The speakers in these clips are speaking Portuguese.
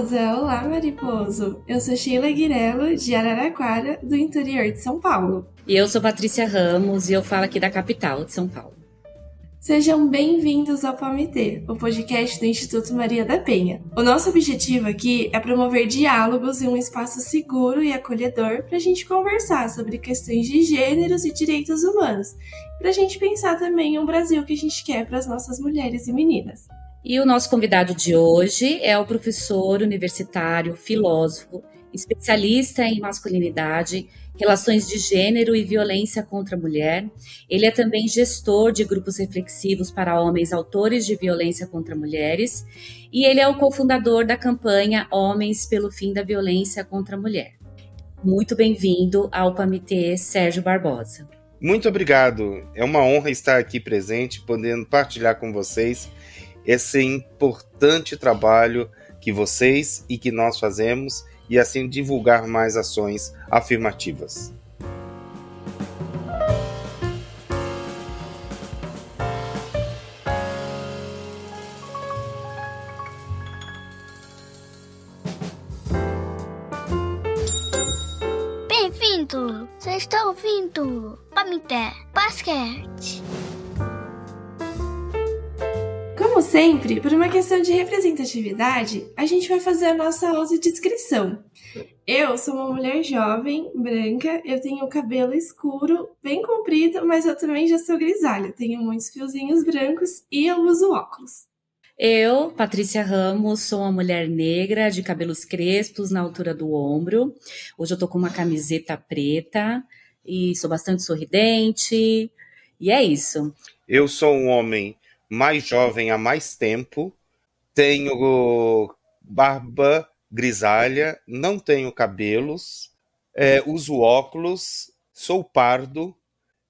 mariposa! Olá, mariposo! Eu sou Sheila Guirello, de Araraquara, do interior de São Paulo. E eu sou Patrícia Ramos e eu falo aqui da capital de São Paulo. Sejam bem-vindos ao PAMITê, o podcast do Instituto Maria da Penha. O nosso objetivo aqui é promover diálogos em um espaço seguro e acolhedor para a gente conversar sobre questões de gêneros e direitos humanos, para a gente pensar também em um Brasil que a gente quer para as nossas mulheres e meninas. E o nosso convidado de hoje é o professor universitário, filósofo, especialista em masculinidade, relações de gênero e violência contra a mulher. Ele é também gestor de grupos reflexivos para homens autores de violência contra mulheres e ele é o cofundador da campanha Homens pelo Fim da Violência contra a Mulher. Muito bem-vindo ao PAMITê Sérgio Barbosa. Muito obrigado. É uma honra estar aqui presente, podendo partilhar com vocês esse importante trabalho que vocês e que nós fazemos e assim divulgar mais ações afirmativas. Bem-vindo! Você está ouvindo Pamité Basquete. Como sempre, por uma questão de representatividade, a gente vai fazer a nossa autodescrição. Eu sou uma mulher jovem, branca, eu tenho o cabelo escuro, bem comprido, mas eu também já sou grisalha, tenho muitos fiozinhos brancos e eu uso óculos. Eu, Patrícia Ramos, sou uma mulher negra de cabelos crespos na altura do ombro. Hoje eu tô com uma camiseta preta e sou bastante sorridente. E é isso. Eu sou um homem mais jovem há mais tempo, tenho barba grisalha, não tenho cabelos, é, uso óculos, sou pardo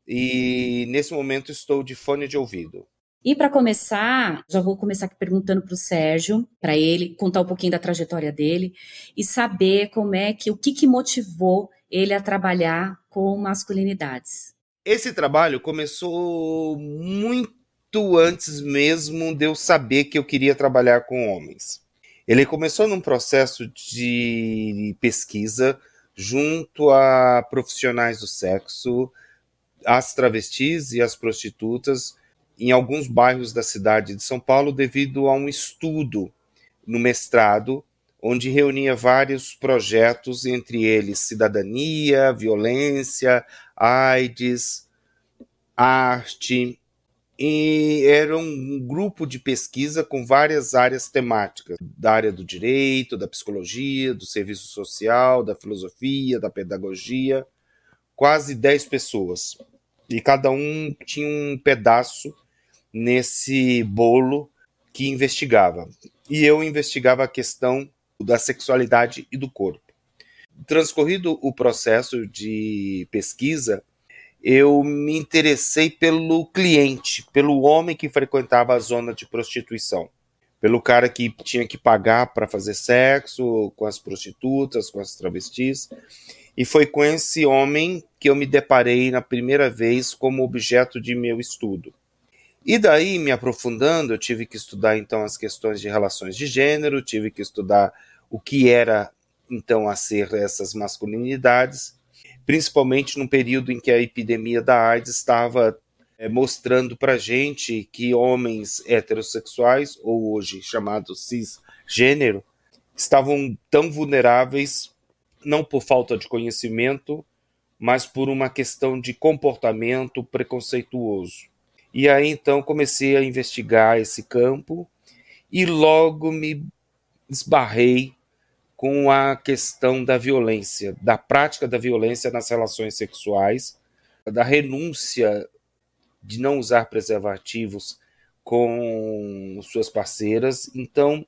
e nesse momento estou de fone de ouvido. E para começar, já vou começar aqui perguntando para o Sérgio, para ele contar um pouquinho da trajetória dele e saber como é que o que, que motivou ele a trabalhar com masculinidades. Esse trabalho começou muito muito antes mesmo de eu saber que eu queria trabalhar com homens. Ele começou num processo de pesquisa junto a profissionais do sexo, as travestis e as prostitutas em alguns bairros da cidade de São Paulo devido a um estudo no mestrado onde reunia vários projetos, entre eles cidadania, violência, AIDS, arte, e era um grupo de pesquisa com várias áreas temáticas, da área do direito, da psicologia, do serviço social, da filosofia, da pedagogia, quase 10 pessoas. E cada um tinha um pedaço nesse bolo que investigava. E eu investigava a questão da sexualidade e do corpo. Transcorrido o processo de pesquisa, eu me interessei pelo cliente, pelo homem que frequentava a zona de prostituição, pelo cara que tinha que pagar para fazer sexo com as prostitutas, com as travestis. E foi com esse homem que eu me deparei na primeira vez como objeto de meu estudo. E daí, me aprofundando, eu tive que estudar então as questões de relações de gênero, tive que estudar o que era então a ser essas masculinidades principalmente num período em que a epidemia da AIDS estava é, mostrando para gente que homens heterossexuais, ou hoje chamados cisgênero, estavam tão vulneráveis não por falta de conhecimento, mas por uma questão de comportamento preconceituoso. E aí então comecei a investigar esse campo e logo me esbarrei com a questão da violência, da prática da violência nas relações sexuais, da renúncia de não usar preservativos com suas parceiras. Então,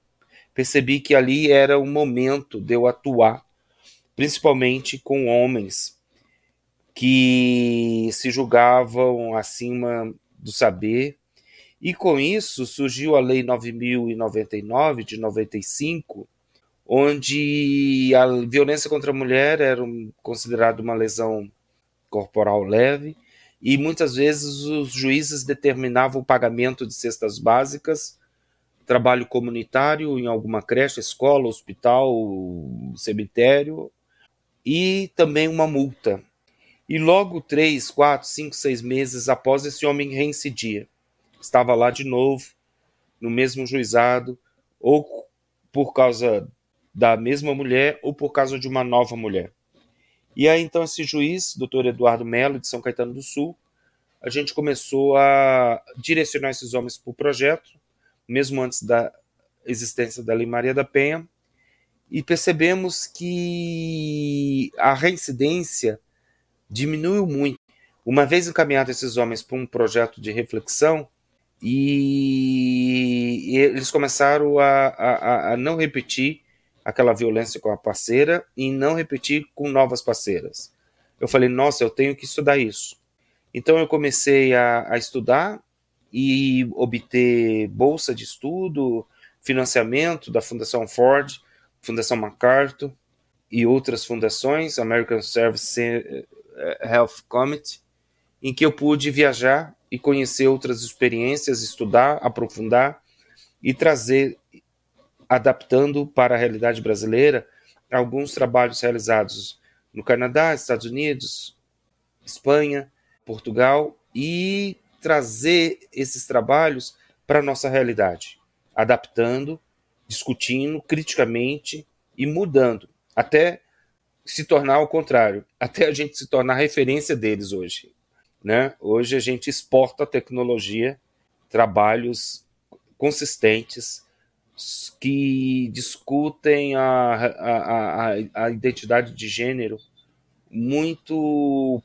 percebi que ali era o momento de eu atuar, principalmente com homens que se julgavam acima do saber. E com isso surgiu a Lei 9099 de 95, onde a violência contra a mulher era considerada uma lesão corporal leve e muitas vezes os juízes determinavam o pagamento de cestas básicas trabalho comunitário em alguma creche, escola, hospital, cemitério e também uma multa. E logo três, quatro, cinco, seis meses após esse homem reincidia, estava lá de novo no mesmo juizado ou por causa da mesma mulher ou por causa de uma nova mulher. E aí então esse juiz, doutor Eduardo Melo, de São Caetano do Sul, a gente começou a direcionar esses homens para o projeto, mesmo antes da existência da Lei Maria da Penha, e percebemos que a reincidência diminuiu muito. Uma vez encaminhados esses homens para um projeto de reflexão, e, eles começaram a, a, a não repetir aquela violência com a parceira e não repetir com novas parceiras. Eu falei, nossa, eu tenho que estudar isso. Então eu comecei a, a estudar e obter bolsa de estudo, financiamento da Fundação Ford, Fundação MacArthur e outras fundações, American Service eh, Health Committee, em que eu pude viajar e conhecer outras experiências, estudar, aprofundar e trazer, adaptando para a realidade brasileira, alguns trabalhos realizados no Canadá, Estados Unidos, Espanha, Portugal e trazer esses trabalhos para a nossa realidade, adaptando, discutindo criticamente e mudando, até se tornar o contrário, até a gente se tornar referência deles hoje. Né? Hoje a gente exporta tecnologia, trabalhos consistentes que discutem a, a, a, a identidade de gênero muito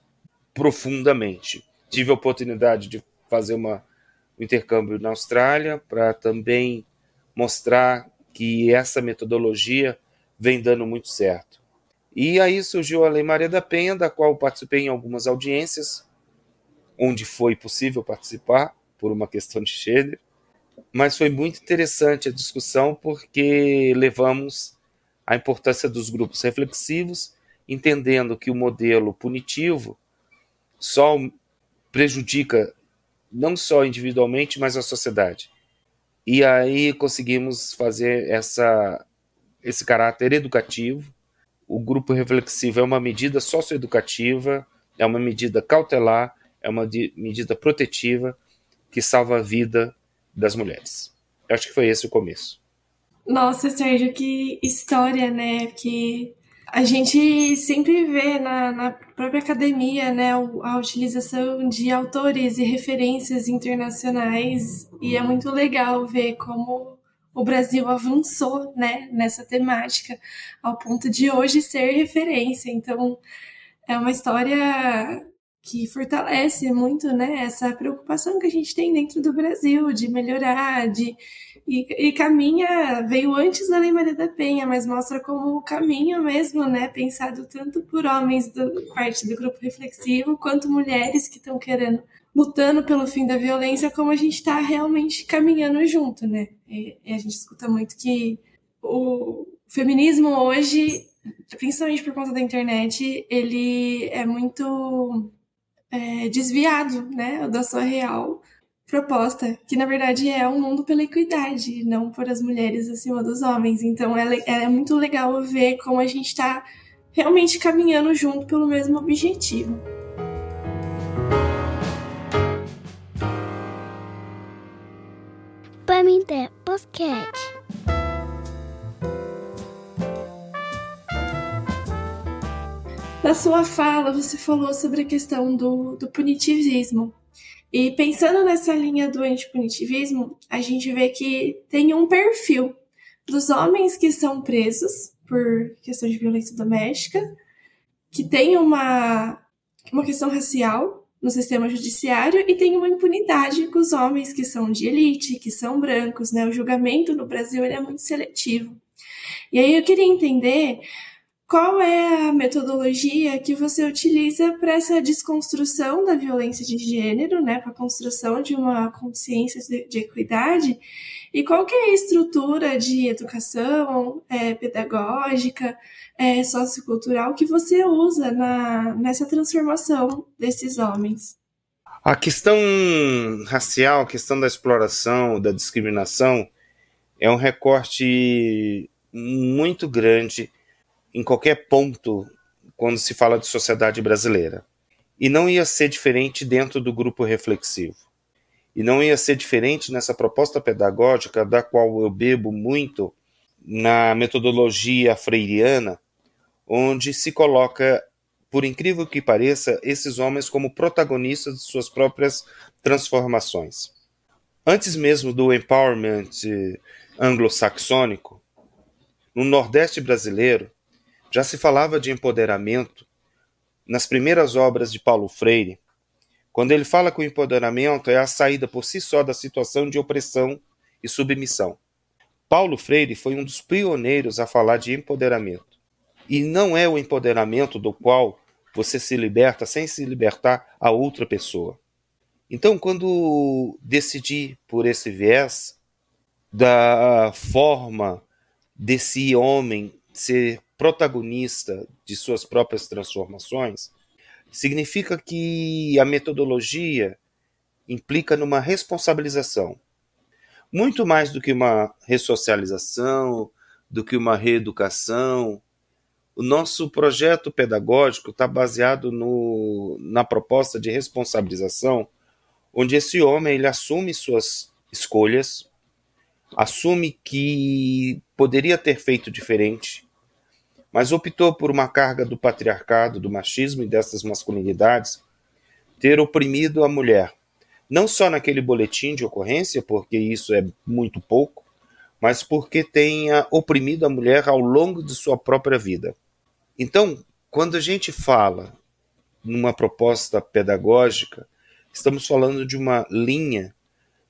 profundamente. Tive a oportunidade de fazer uma, um intercâmbio na Austrália para também mostrar que essa metodologia vem dando muito certo. E aí surgiu a Lei Maria da Penha, da qual participei em algumas audiências, onde foi possível participar, por uma questão de gênero, mas foi muito interessante a discussão porque levamos a importância dos grupos reflexivos, entendendo que o modelo punitivo só prejudica não só individualmente, mas a sociedade. E aí conseguimos fazer essa, esse caráter educativo. O grupo reflexivo é uma medida socioeducativa, é uma medida cautelar, é uma medida protetiva que salva a vida das mulheres. Eu acho que foi esse o começo. Nossa, Sérgio, que história, né? Que a gente sempre vê na, na, própria academia né, a utilização de autores e referências internacionais, e é muito legal ver como o Brasil avançou né, nessa temática, ao ponto de hoje ser referência. Então, é uma história que fortalece muito né, essa preocupação que a gente tem dentro do Brasil de melhorar, de e, e, caminha, veio antes da Lei Maria da Penha, mas mostra como o caminho mesmo, né, pensado tanto por homens do parte do grupo reflexivo, quanto mulheres que estão querendo, lutando pelo fim da violência, como a gente está realmente caminhando junto, né? E, e a gente escuta muito que o feminismo hoje, principalmente por conta da internet, ele é muito é, desviado, né, da sua real proposta, que na verdade é um mundo pela equidade, não por as mulheres acima dos homens. Então é, é muito legal ver como a gente está realmente caminhando junto pelo mesmo objetivo. Pamité Podcast. Na sua fala, você falou sobre a questão do, do punitivismo. E pensando nessa linha do antipunitivismo, a gente vê que tem um perfil dos homens que são presos por questão de violência doméstica, que tem uma, uma questão racial no sistema judiciário e tem uma impunidade com os homens que são de elite, que são brancos, né? O julgamento no Brasil é muito seletivo. E aí eu queria entender qual é a metodologia que você utiliza para essa desconstrução da violência de gênero, né, para a construção de uma consciência de, de, equidade? E qual que é a estrutura de educação é, pedagógica, é, sociocultural que você usa na, nessa transformação desses homens? A questão racial, a questão da exploração, da discriminação, é um recorte muito grande em qualquer ponto quando se fala de sociedade brasileira. E não ia ser diferente dentro do grupo reflexivo. E não ia ser diferente nessa proposta pedagógica, da qual eu bebo muito na metodologia freiriana, onde se coloca, por incrível que pareça, esses homens como protagonistas de suas próprias transformações. Antes mesmo do empowerment anglo-saxônico, no Nordeste brasileiro, já se falava de empoderamento nas primeiras obras de Paulo Freire, quando ele fala que o empoderamento é a saída por si só da situação de opressão e submissão. Paulo Freire foi um dos pioneiros a falar de empoderamento. E não é o empoderamento do qual você se liberta sem se libertar a outra pessoa. Então, quando decidi por esse viés da forma desse homem ser protagonista de suas próprias transformações, significa que a metodologia implica numa responsabilização. Muito mais do que uma ressocialização, do que uma reeducação. O nosso projeto pedagógico está baseado no, na proposta de responsabilização, onde esse homem ele assume suas escolhas, assume que poderia ter feito diferente, mas optou por uma carga do patriarcado, do machismo e dessas masculinidades, ter oprimido a mulher. Não só naquele boletim de ocorrência, porque isso é muito pouco, mas porque tenha oprimido a mulher ao longo de sua própria vida. Então, quando a gente fala numa proposta pedagógica, estamos falando de uma linha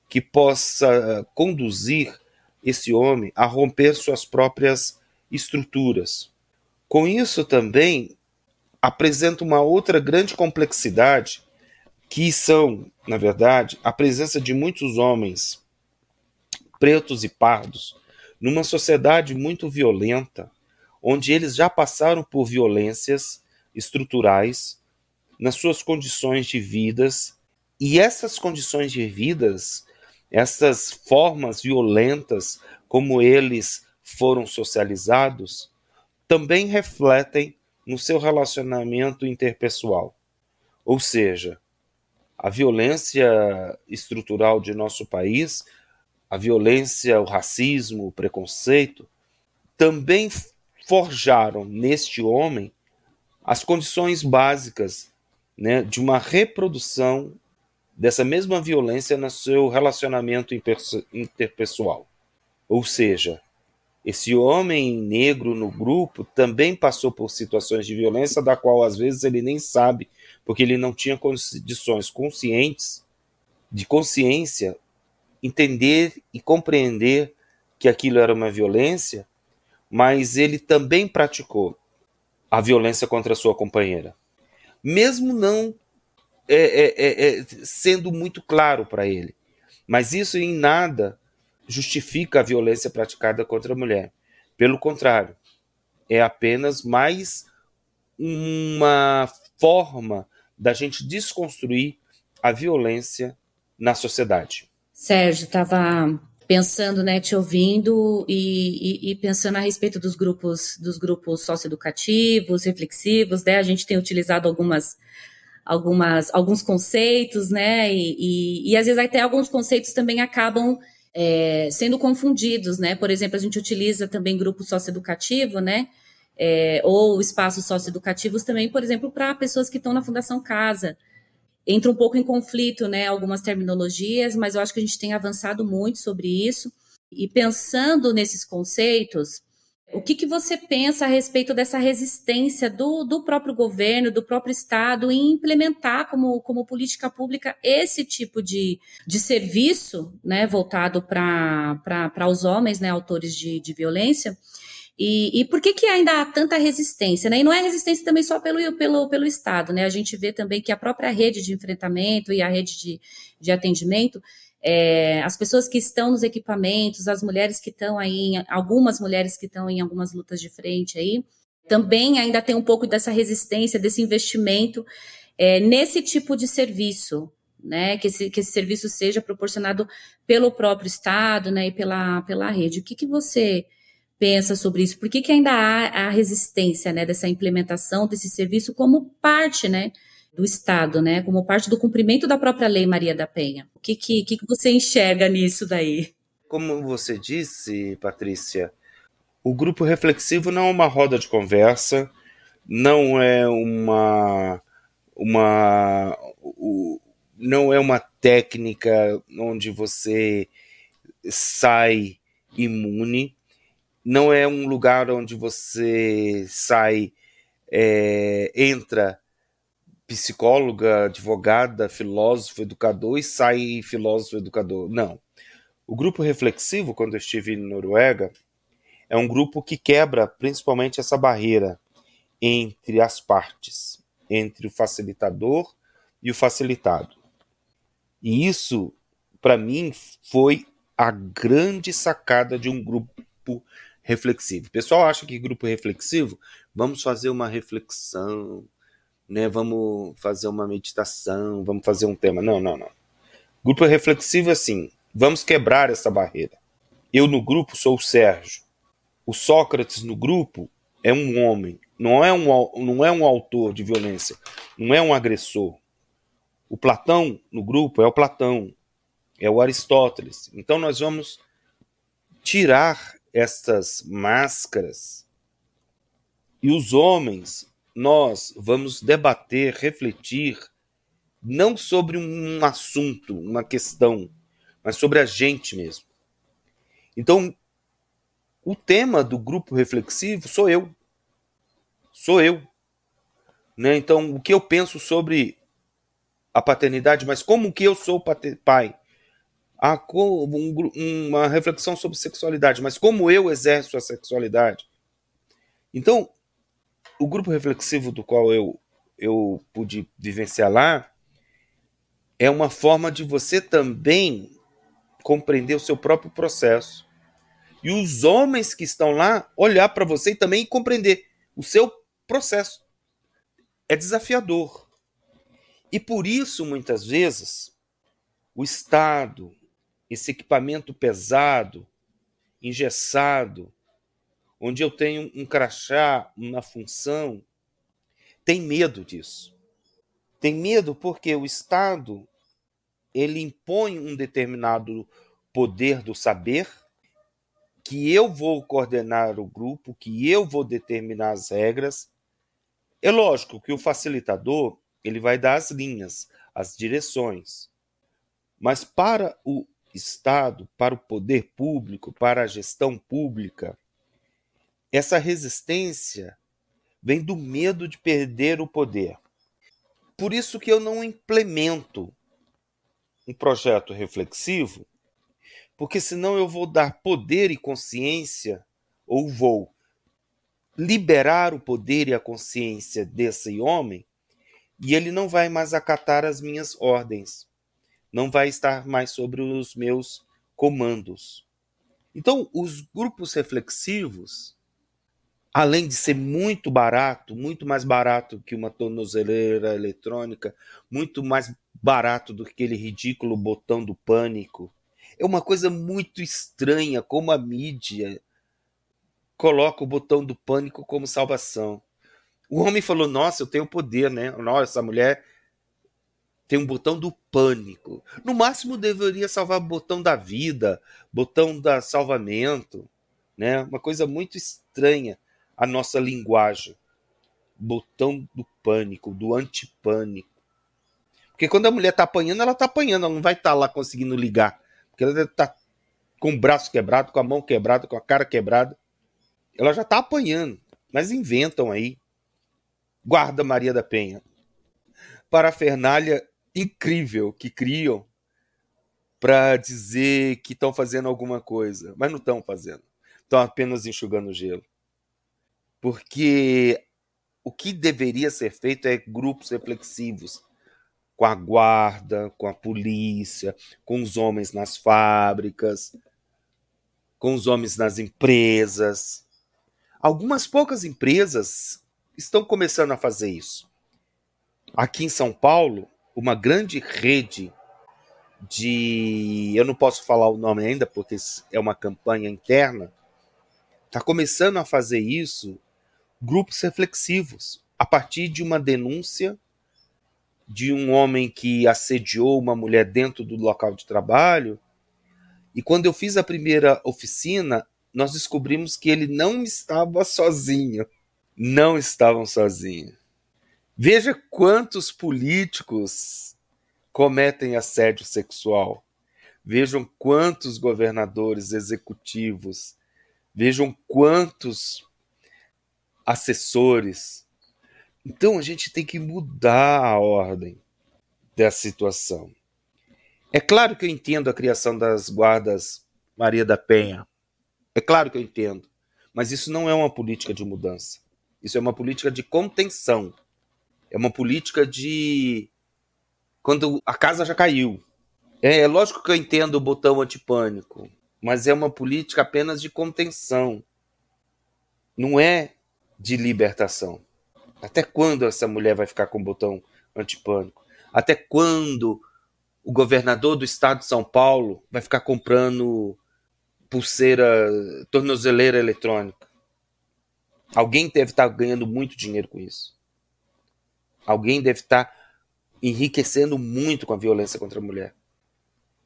que possa conduzir esse homem a romper suas próprias estruturas. Com isso também apresenta uma outra grande complexidade, que são, na verdade, a presença de muitos homens pretos e pardos numa sociedade muito violenta, onde eles já passaram por violências estruturais nas suas condições de vidas, e essas condições de vidas, essas formas violentas como eles foram socializados, também refletem no seu relacionamento interpessoal. Ou seja, a violência estrutural de nosso país, a violência, o racismo, o preconceito, também forjaram neste homem as condições básicas né, de uma reprodução dessa mesma violência no seu relacionamento interpessoal. Ou seja, esse homem negro no grupo também passou por situações de violência da qual às vezes ele nem sabe, porque ele não tinha condições conscientes de consciência entender e compreender que aquilo era uma violência, mas ele também praticou a violência contra a sua companheira, mesmo não é, é, é, é sendo muito claro para ele. Mas isso em nada justifica a violência praticada contra a mulher. Pelo contrário, é apenas mais uma forma da gente desconstruir a violência na sociedade. Sérgio, estava pensando, né, te ouvindo e, e, e, pensando a respeito dos grupos, dos grupos socioeducativos, reflexivos, né, a gente tem utilizado algumas, algumas, alguns conceitos, né, e, e, e às vezes até alguns conceitos também acabam é, sendo confundidos, né? Por exemplo, a gente utiliza também grupo socioeducativo, né? É, ou espaços socioeducativos também, por exemplo, para pessoas que estão na Fundação Casa. Entra um pouco em conflito, né? Algumas terminologias, mas eu acho que a gente tem avançado muito sobre isso. E pensando nesses conceitos, o que, que você pensa a respeito dessa resistência do, do próprio governo, do próprio Estado, em implementar como, como política pública esse tipo de, de serviço né, voltado para os homens, né, autores de, de violência? E, e, por que, que ainda há tanta resistência? Né? E não é resistência também só pelo, pelo, pelo Estado, né? A gente vê também que a própria rede de enfrentamento e a rede de, de atendimento é, as pessoas que estão nos equipamentos, as mulheres que estão aí, algumas mulheres que estão em algumas lutas de frente aí, também ainda tem um pouco dessa resistência, desse investimento é, nesse tipo de serviço, né, que esse, que esse serviço seja proporcionado pelo próprio Estado, né, e pela, pela rede. O que, que você pensa sobre isso? Por que, que ainda há a resistência, né, dessa implementação desse serviço como parte, né, do Estado, né, como parte do cumprimento da própria Lei Maria da Penha? O que, que, que você enxerga nisso daí? Como você disse, Patrícia, o grupo reflexivo não é uma roda de conversa, não é uma uma não é uma técnica onde você sai imune, não é um lugar onde você sai, é, entra psicóloga, advogada, filósofo, educador e sai filósofo, educador. Não. O grupo reflexivo, quando eu estive em Noruega, é um grupo que quebra principalmente essa barreira entre as partes, entre o facilitador e o facilitado. E isso, para mim, foi a grande sacada de um grupo reflexivo. O pessoal acha que grupo reflexivo, vamos fazer uma reflexão, né? Vamos fazer uma meditação, vamos fazer um tema. Não, não, não. Grupo reflexivo é assim, vamos quebrar essa barreira. Eu no grupo sou o Sérgio. O Sócrates no grupo é um homem, não é um, não é um autor de violência, não é um agressor. O Platão no grupo é o Platão, é o Aristóteles. Então nós vamos tirar estas máscaras e os homens, nós vamos debater, refletir, não sobre um assunto, uma questão, mas sobre a gente mesmo. Então, o tema do grupo reflexivo sou eu. Sou eu. Né? Então, o que eu penso sobre a paternidade, mas como que eu sou pai? Ah, uma reflexão sobre sexualidade, mas como eu exerço a sexualidade? Então, o grupo reflexivo do qual eu, eu pude vivenciar lá é uma forma de você também compreender o seu próprio processo. E os homens que estão lá olhar para você e também compreender o seu processo. É desafiador. E por isso, muitas vezes, o Estado, esse equipamento pesado, engessado, onde eu tenho um crachá, uma função, tem medo disso. Tem medo porque o Estado ele impõe um determinado poder do saber, que eu vou coordenar o grupo, que eu vou determinar as regras. É lógico que o facilitador ele vai dar as linhas, as direções. Mas para o Estado, para o poder público, para a gestão pública, essa resistência vem do medo de perder o poder. Por isso que eu não implemento um projeto reflexivo, porque senão eu vou dar poder e consciência ou vou liberar o poder e a consciência desse homem e ele não vai mais acatar as minhas ordens, não vai estar mais sobre os meus comandos. Então, os grupos reflexivos, além de ser muito barato, muito mais barato que uma tornozeleira eletrônica, muito mais barato do que aquele ridículo botão do pânico, é uma coisa muito estranha como a mídia coloca o botão do pânico como salvação. O homem falou: Nossa, eu tenho poder, né? Nossa, essa mulher tem um botão do pânico. No máximo deveria salvar o botão da vida, botão da salvamento, né? Uma coisa muito estranha a nossa linguagem. Botão do pânico, do antipânico. Porque quando a mulher tá apanhando, ela tá apanhando, ela não vai estar tá lá conseguindo ligar. Porque ela deve tá com o braço quebrado, com a mão quebrada, com a cara quebrada. Ela já tá apanhando. Mas inventam aí Guarda Maria da Penha. Parafernália incrível que criam para dizer que estão fazendo alguma coisa, mas não estão fazendo. Estão apenas enxugando gelo. Porque o que deveria ser feito é grupos reflexivos com a guarda, com a polícia, com os homens nas fábricas, com os homens nas empresas. Algumas poucas empresas estão começando a fazer isso. Aqui em São Paulo, uma grande rede de. Eu não posso falar o nome ainda, porque é uma campanha interna. Está começando a fazer isso grupos reflexivos, a partir de uma denúncia de um homem que assediou uma mulher dentro do local de trabalho. E quando eu fiz a primeira oficina, nós descobrimos que ele não estava sozinho. Não estavam sozinhos. Veja quantos políticos cometem assédio sexual. Vejam quantos governadores executivos, vejam quantos assessores. Então a gente tem que mudar a ordem dessa situação. É claro que eu entendo a criação das guardas Maria da Penha. É claro que eu entendo. Mas isso não é uma política de mudança. Isso é uma política de contenção. É uma política de. Quando a casa já caiu. É, é lógico que eu entendo o botão antipânico, mas é uma política apenas de contenção. Não é de libertação. Até quando essa mulher vai ficar com o botão antipânico? Até quando o governador do estado de São Paulo vai ficar comprando pulseira, tornozeleira eletrônica? Alguém deve estar ganhando muito dinheiro com isso. Alguém deve estar enriquecendo muito com a violência contra a mulher.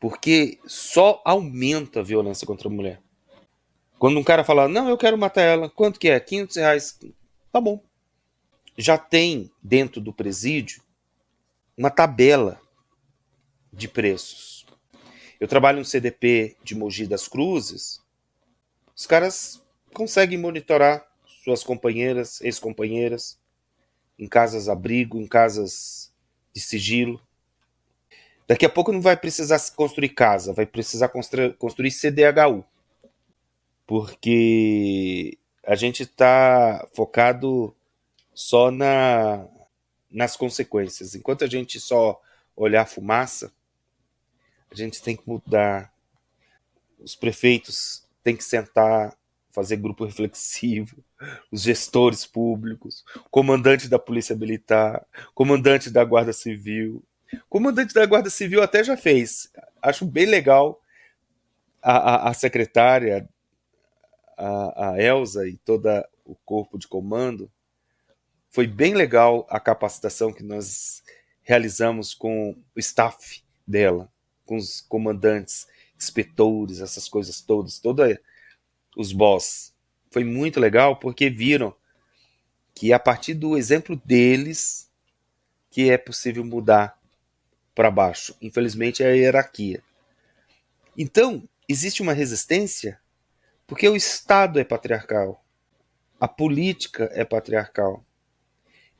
Porque só aumenta a violência contra a mulher. Quando um cara fala, não, eu quero matar ela, quanto que é? 500 reais. Tá bom. Já tem dentro do presídio uma tabela de preços. Eu trabalho no CDP de Mogi das Cruzes. Os caras conseguem monitorar suas companheiras, ex-companheiras, em casas abrigo, em casas de sigilo. Daqui a pouco não vai precisar construir casa, vai precisar construir, construir CDHU porque a gente está focado só na, nas consequências. Enquanto a gente só olhar a fumaça, a gente tem que mudar. Os prefeitos têm que sentar, fazer grupo reflexivo, os gestores públicos, comandante da Polícia Militar, comandante da Guarda Civil. Comandante da Guarda Civil até já fez. Acho bem legal a, a, a secretária a, a Elsa e todo o corpo de comando, foi bem legal a capacitação que nós realizamos com o staff dela, com os comandantes, inspetores, essas coisas todas, todos os boss. Foi muito legal porque viram que a partir do exemplo deles que é possível mudar para baixo. Infelizmente é a hierarquia. Então, existe uma resistência porque o Estado é patriarcal. A política é patriarcal.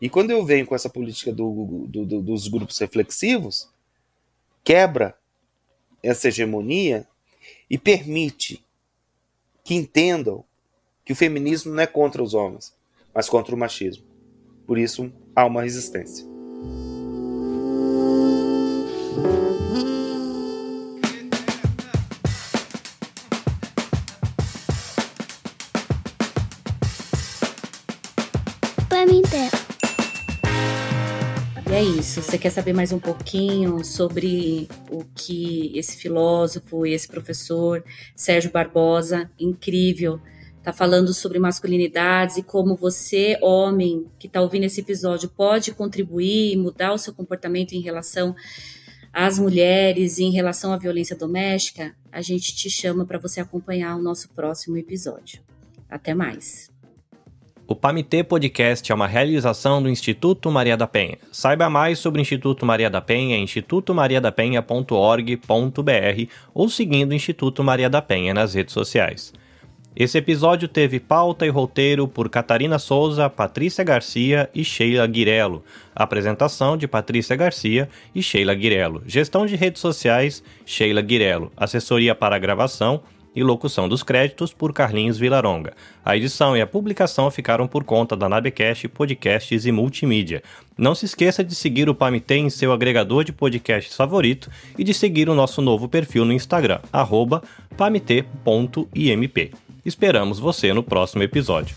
E quando eu venho com essa política do, do, do, dos grupos reflexivos, quebra essa hegemonia e permite que entendam que o feminismo não é contra os homens, mas contra o machismo. Por isso há uma resistência. Você quer saber mais um pouquinho sobre o que esse filósofo e esse professor Sérgio Barbosa, incrível, tá falando sobre masculinidades e como você, homem, que está ouvindo esse episódio, pode contribuir e mudar o seu comportamento em relação às mulheres e em relação à violência doméstica, a gente te chama para você acompanhar o nosso próximo episódio. Até mais. O PAMITê Podcast é uma realização do Instituto Maria da Penha. Saiba mais sobre o Instituto Maria da Penha em institutomariadapenha.org.br ou seguindo o Instituto Maria da Penha nas redes sociais. Esse episódio teve pauta e roteiro por Catarina Souza, Patrícia Garcia e Sheila Guirello. Apresentação de Patrícia Garcia e Sheila Guirello. Gestão de redes sociais, Sheila Guirello. Assessoria para gravação, e locução dos créditos por Carlinhos Vilaronga. A edição e a publicação ficaram por conta da Nabecast Podcasts e Multimídia. Não se esqueça de seguir o Pamitê em seu agregador de podcasts favorito e de seguir o nosso novo perfil no Instagram, pamite.imp. Esperamos você no próximo episódio.